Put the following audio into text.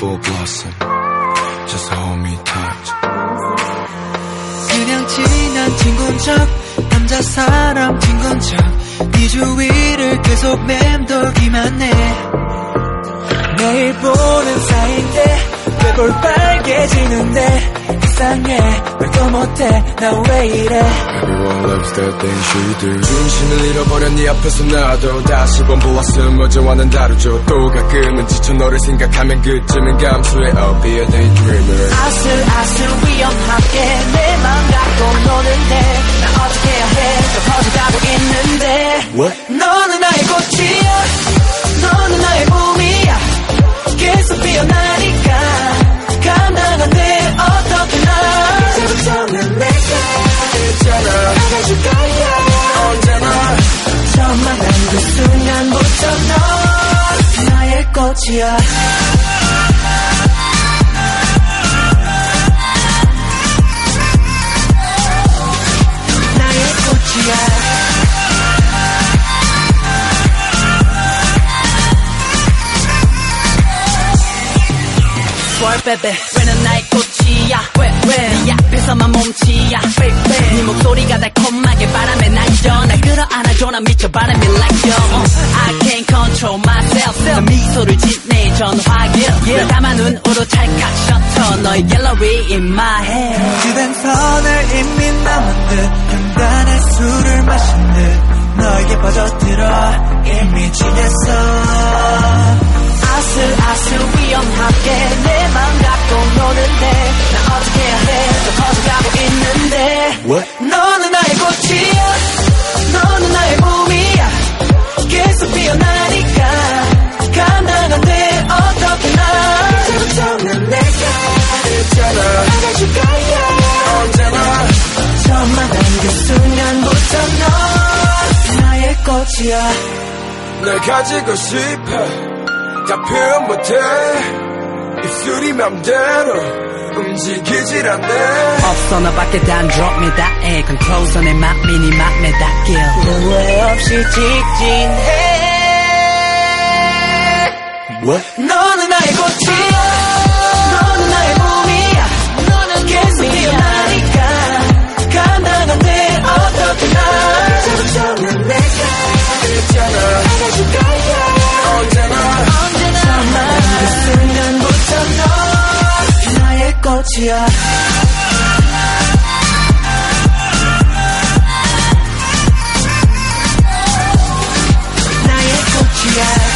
full blossom. Just hold me tight. 그냥 친한 친구인 척 남자 사람 친구인 척 네 주위를 계속 맴돌기만 해 매일 보는 사이인데 뇌볼 빨개지는데 이상해 못해 나 왜 이래 Everyone loves the things she do. 중심을 잃어버려 네 앞에서 나도 다시 번 보았음 어제와는 다르죠. 또 가끔은 지쳐 너를 생각하면 그쯤은 감수해. I'll be a daydreamer. 아슬아슬 위험하게 내맘 갖고 노는데 나 어떻게 해야 해? 또 퍼져가고 있는데 What? 너 나의 꽃이야. 나의 꽃이야. Swear baby 왜는 나의 꽃이야? 왜 왜 난 미쳐 바람이 like you uh, I can't control myself. 난 미소를 짓네 전화길 늘 담아 눈으로 찰칵 셔터. 너의 갤러리 in my head. 주변선을 이미 넘은 듯 간단한 술을 마신 듯 너에게 빠져들어. 이미 지냈어. 아슬아슬 위험하게 내 맘 갖고 노는데 나 어떻게 해야 해또 퍼져가고 있는데. What? 꽃이야 널 가지고 싶어. 다 표현 못해. 입술이 맘대로 움직이질 않네. 없어 너밖에 단 drop me that egg Control 손에 맘이 네 맘에 닿길 후회 없이 직진해 What? 너는 나의 꽃 끝이야 나의 꽃이야.